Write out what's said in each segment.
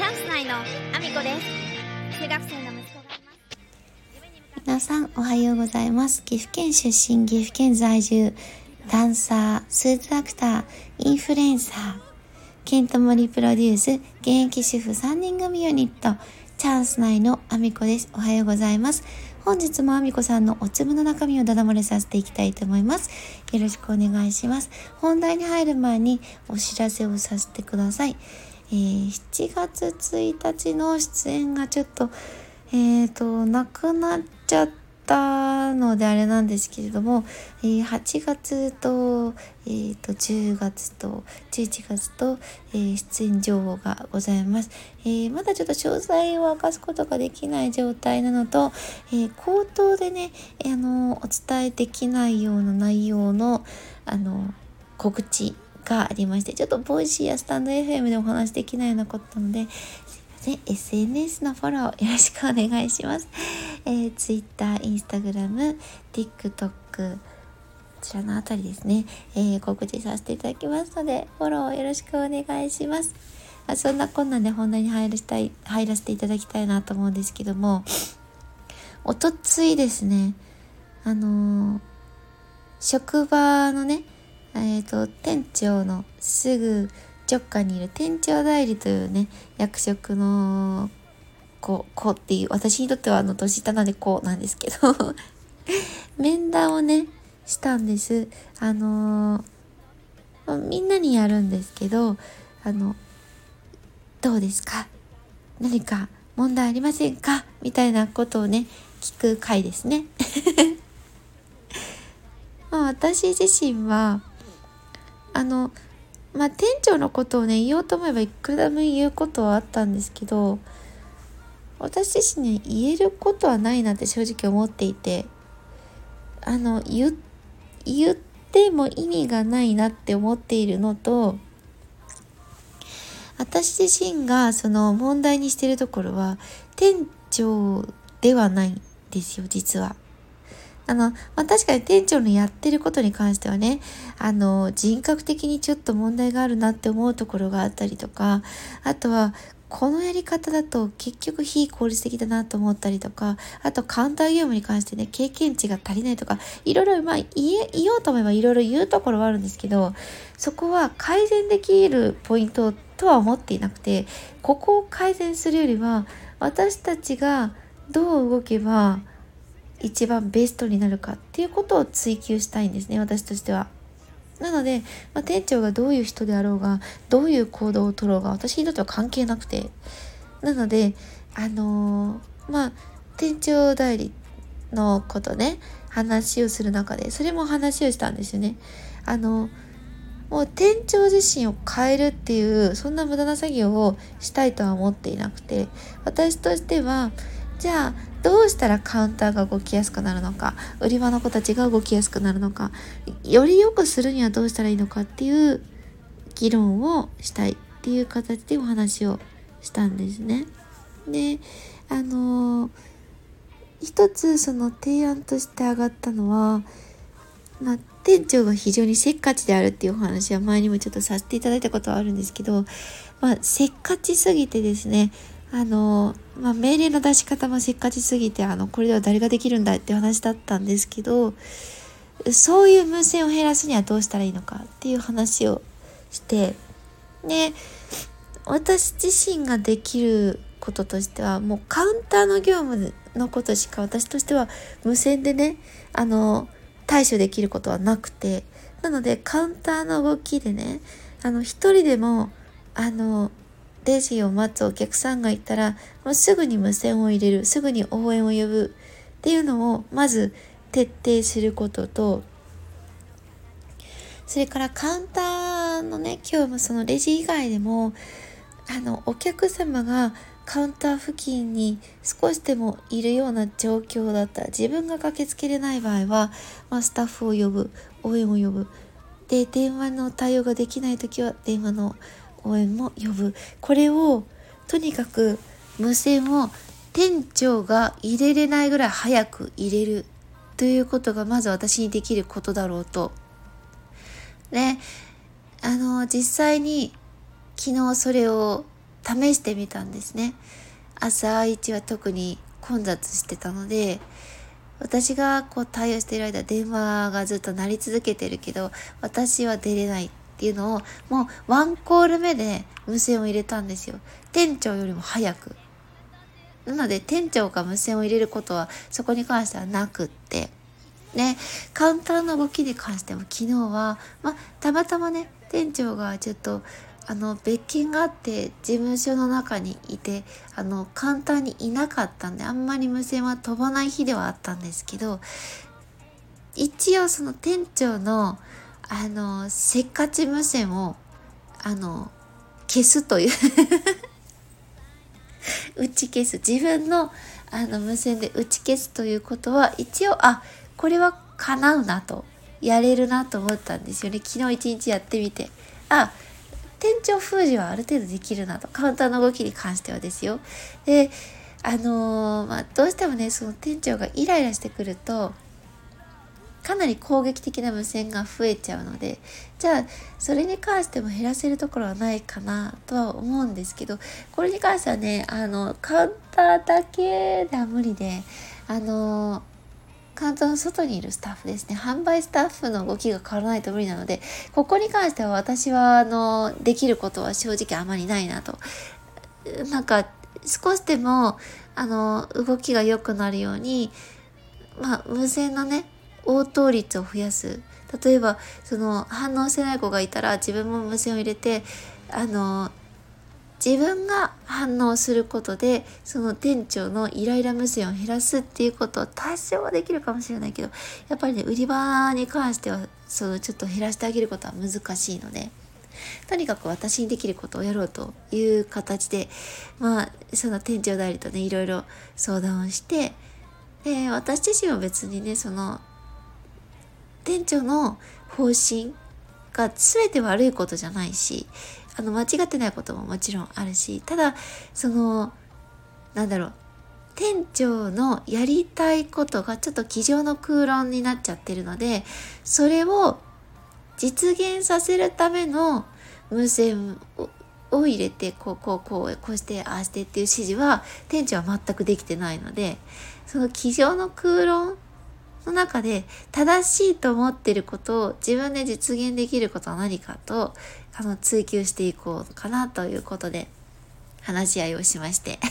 チャンス内のアミコです。中学生の息子がいます。皆さんおはようございます岐阜県出身岐阜県在住ダンサースーツアクターインフルエンサーケントモリプロデュース現役主婦3人組ユニットチャンス内のアミコです。おはようございます。本日もアミコさんのお粒の中身をダダ漏れさせていきたいと思います。よろしくお願いします。本題に入る前にお知らせをさせてください。えー7月1日の出演がちょっと、えーと、なくなっちゃったのであれなんですけれども、えー8月と,、えーと10月と11月と、えー出演情報がございます、えーまだちょっと詳細を明かすことができない状態なのと、えー口頭でね、あのお伝えできないような内容のあの告知がありましてちょっとボイシーやスタンド FM でお話できないようなことなのですいません。SNS のフォローよろしくお願いします、えー、Twitter、Instagram、TikTok こちらのあたりですね、えー告知させていただきますのでフォローよろしくお願いします。あそんなこんなんで本題に入らしたい入らせていただきたいなと思うんですけどもおとついですね。あのー職場のねえっ、と店長のすぐ直下にいる店長代理というね役職の子子っていう私にとってはあの年下なんで子なんですけど 面談をねしたんです。あのーみんなにやるんですけどあのどうですか？何か問題ありませんか？みたいなことをね聞く回ですね。まあ私自身はあのまあ店長のことをね言おうと思えばいくらでも言うことはあったんですけど私自身に言えることはないなって正直思っていてあの言言っても意味がないなって思っているのと私自身がその問題にしてるところは店長ではないんですよ実は。あの、まあ、確かに店長のやってることに関してはね、あの、人格的にちょっと問題があるなって思うところがあったりとか、あとは、このやり方だと結局非効率的だなと思ったりとか、あとカウンター業務に関してね、経験値が足りないとか、いろいろ、まあ、言え、言おうと思えばいろいろ言うところはあるんですけど、そこは改善できるポイントとは思っていなくて、ここを改善するよりは、私たちがどう動けば、一番ベストになるかっていうことを追求したいんですね私としては。なので、まあ、店長がどういう人であろうがどういう行動をとろうが私にとっては関係なくてなのであのーまあ店長代理のことね話をする中でそれも話をしたんですよね。あのもう店長自身を変えるっていうそんな無駄な作業をしたいとは思っていなくて私としてはじゃあどうしたらカウンターが動きやすくなるのか売り場の子たちが動きやすくなるのかより良くするにはどうしたらいいのかっていう議論をしたいっていう形でお話をしたんですね。であのー一つその提案として上がったのは、まあ、店長が非常にせっかちであるっていうお話は前にもちょっとさせていただいたことはあるんですけど、まあ、せっかちすぎてですねあの、まあ、命令の出し方もせっかちすぎて、あの、これでは誰ができるんだって話だったんですけど、そういう無線を減らすにはどうしたらいいのかっていう話をして、で、私自身ができることとしては、もうカウンターの業務のことしか私としては無線でね、あの、対処できることはなくて、なのでカウンターの動きでね、あの、一人でも、あの、レジを待つお客さんがいたら、もうすぐに無線を入れる、すぐに応援を呼ぶっていうのをまず徹底することと、それからカウンターのね、今日もそのレジ以外でも、あの、お客様がカウンター付近に少しでもいるような状況だったら、自分が駆けつけれない場合は、まあ、スタッフを呼ぶ、応援を呼ぶ。で、電話の対応ができないときは電話の応援も呼ぶこれをとにかく無線を店長が入れれないぐらい早く入れるということがまず私にできることだろうと。であの実際に昨日それを試してみたんですね。朝一は特に混雑してたので、私がこう対応している間電話がずっと鳴り続けてるけど私は出れないっていうのをもうワンコール目で無線を入れたんですよ。店長よりも早く。なので店長が無線を入れることはそこに関してはなくって。ねカウンターの動きに関しても昨日はまあたまたまね店長がちょっとあの別件があって事務所の中にいてあの簡単にいなかったんであんまり無線は飛ばない日ではあったんですけど一応その店長のあのせっかち無線をあの消すという。打ち消す。自分のあの無線で打ち消すということは一応あこれは叶うなと。やれるなと思ったんですよね。昨日一日やってみて。あ店長封じはある程度できるなと。カウンターの動きに関してはですよ。であのー、まあ、どうしてもねその店長がイライラしてくるとかなり攻撃的な無線が増えちゃうのでじゃあそれに関しても減らせるところはないかなとは思うんですけどこれに関してはねあのカウンターだけでは無理であのカウンターの外にいるスタッフですね。販売スタッフの動きが変わらないと無理なのでここに関しては私はあのできることは正直あまりないなと。なんか少しでもあの動きが良くなるようにまあ無線のね応答率を増やす。例えばその反応してない子がいたら自分も無線を入れてあの自分が反応することでその店長のイライラ無線を減らすっていうことを多少はできるかもしれないけどやっぱりね売り場に関してはそのちょっと減らしてあげることは難しいのでとにかく私にできることをやろうという形でまあその店長代理とねいろいろ相談をしてで私自身は別にねその店長の方針が全て悪いことじゃないしあの間違ってないことももちろんあるしただそのなんだろう店長のやりたいことがちょっと机上の空論になっちゃってるのでそれを実現させるための無線を入れてこうこうこうこうしてああしてっていう指示は店長は全くできてないのでその机上の空論その中で正しいと思ってることを自分で実現できることは何かとあの追求していこうかなということで話し合いをしまして。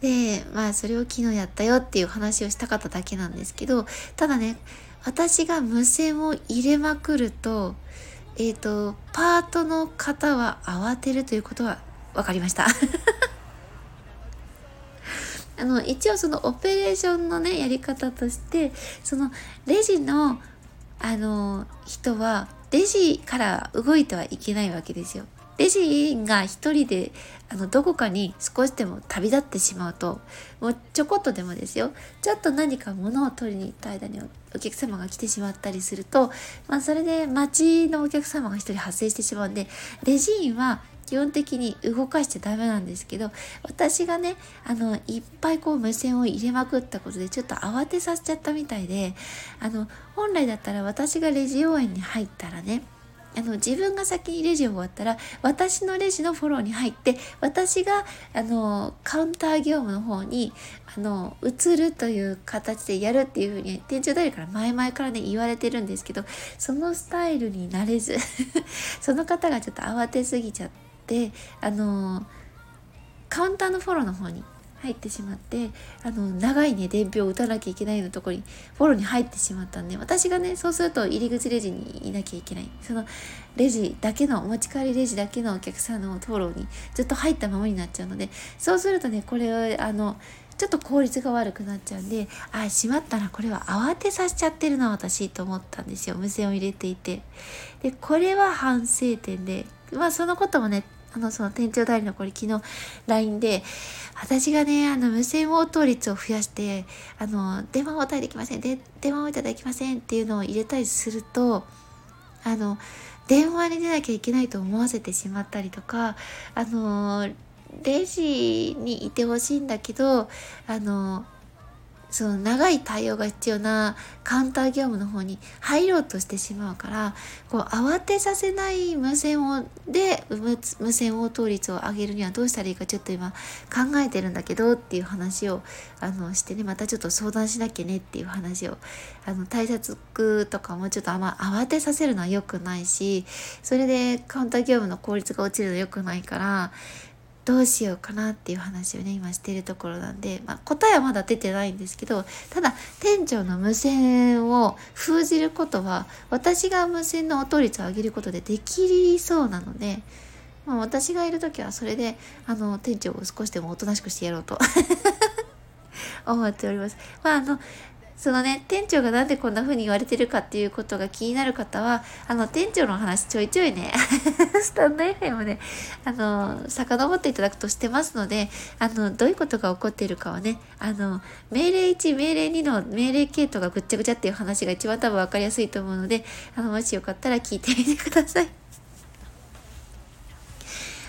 でまあそれを昨日やったよっていう話をしたかっただけなんですけどただね私が無線を入れまくるとえっ、ー、とパートの方は慌てるということは分かりました。あの一応そのオペレーションのねやり方としてそのレジのあの人はレジから動いてはいけないわけですよ。レジが一人であのどこかに少しでも旅立ってしまうともうちょこっとでもですよちょっと何か物を取りに行った間にお客様が来てしまったりすると、まあ、それで待ちのお客様が一人発生してしまうんでレジ員は基本的に動かしちゃダメなんですけど私がねあのいっぱいこう無線を入れまくったことでちょっと慌てさせちゃったみたいであの本来だったら私がレジ応援に入ったらねあの自分が先にレジを終わったら私のレジのフォローに入って私があのカウンター業務の方にあの移るという形でやるっていうふうに店長代理から前々からね言われてるんですけどそのスタイルになれず その方がちょっと慌てすぎちゃってであのカウンターのフォローの方に入ってしまってあの長いね伝票を打たなきゃいけないのところにフォローに入ってしまったんで私がねそうすると入り口レジにいなきゃいけない。そのレジだけのお持ち帰りレジだけのお客さんのフォローにずっと入ったままになっちゃうのでそうするとねこれあのちょっと効率が悪くなっちゃうんであしまったなこれは慌てさせちゃってるな私と思ったんですよ。無線を入れていて。でこれは反省点でまあそのこともねあの、その店長代理のこれ昨日 LINE で、私がね、あの、無線応答率を増やして、あの、電話応対できません、で電話応対できませんっていうのを入れたりすると、あの、電話に出なきゃいけないと思わせてしまったりとか、あの、レジにいてほしいんだけど、あの、その長い対応が必要なカウンター業務の方に入ろうとしてしまうからこう慌てさせない無線をで無線応答率を上げるにはどうしたらいいかちょっと今考えてるんだけどっていう話をあのしてねまたちょっと相談しなきゃねっていう話をあの対策とかもちょっとあんま慌てさせるのは良くないしそれでカウンター業務の効率が落ちるの良くないからどうしようかなっていう話をね今してるところなんで、まあ、答えはまだ出てないんですけどただ店長の無線を封じることは私が無線の音率を上げることでできそうなので、まあ、私がいる時はそれであの店長を少しでもおとなしくしてやろうと 思っております。まああのそのね、店長がなんでこんな風に言われてるかっていうことが気になる方は、あの、店長の話ちょいちょいね、スタンド FM で、あの、遡っていただくとしてますので、あの、どういうことが起こっているかはね、あの、命令1、命令2の命令系統がぐっちゃぐちゃっていう話が一番多分分かりやすいと思うので、あの、もしよかったら聞いてみてください。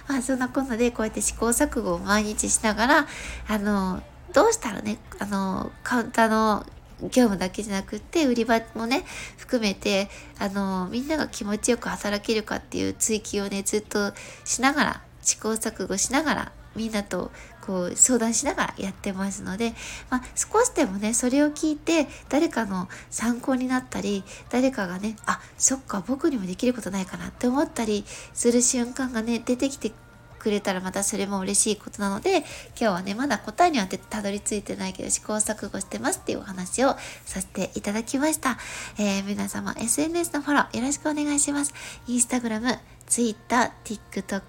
まあ、そんなこんなで、こうやって試行錯誤を毎日しながら、あの、どうしたらね、あの、カウンターの業務だけじゃなくって売り場もね含めてあのみんなが気持ちよく働けるかっていう追求をねずっとしながら試行錯誤しながらみんなとこう相談しながらやってますので、まあ、少しでもねそれを聞いて誰かの参考になったり誰かがねあそっか僕にもできることないかなって思ったりする瞬間がね出てきてくれたらまたそれも嬉しいことなので、今日はね、まだ答えにはたどり着いてないけど試行錯誤してますっていうお話をさせていただきました。えー、皆様 SNS のフォローよろしくお願いします。 Instagram、Twitter、TikTok、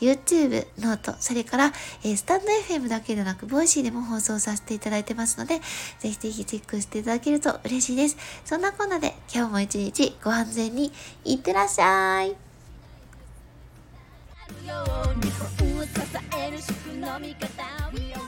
YouTube、 note、それから、えー、 stand.fm だけでなく、 Voicy でも放送させていただいてますので、ぜひぜひチェックしていただけると嬉しいです。そんなこんなで、今日も一日ご安全にいってらっしゃい。ように。本を支える主婦の味方。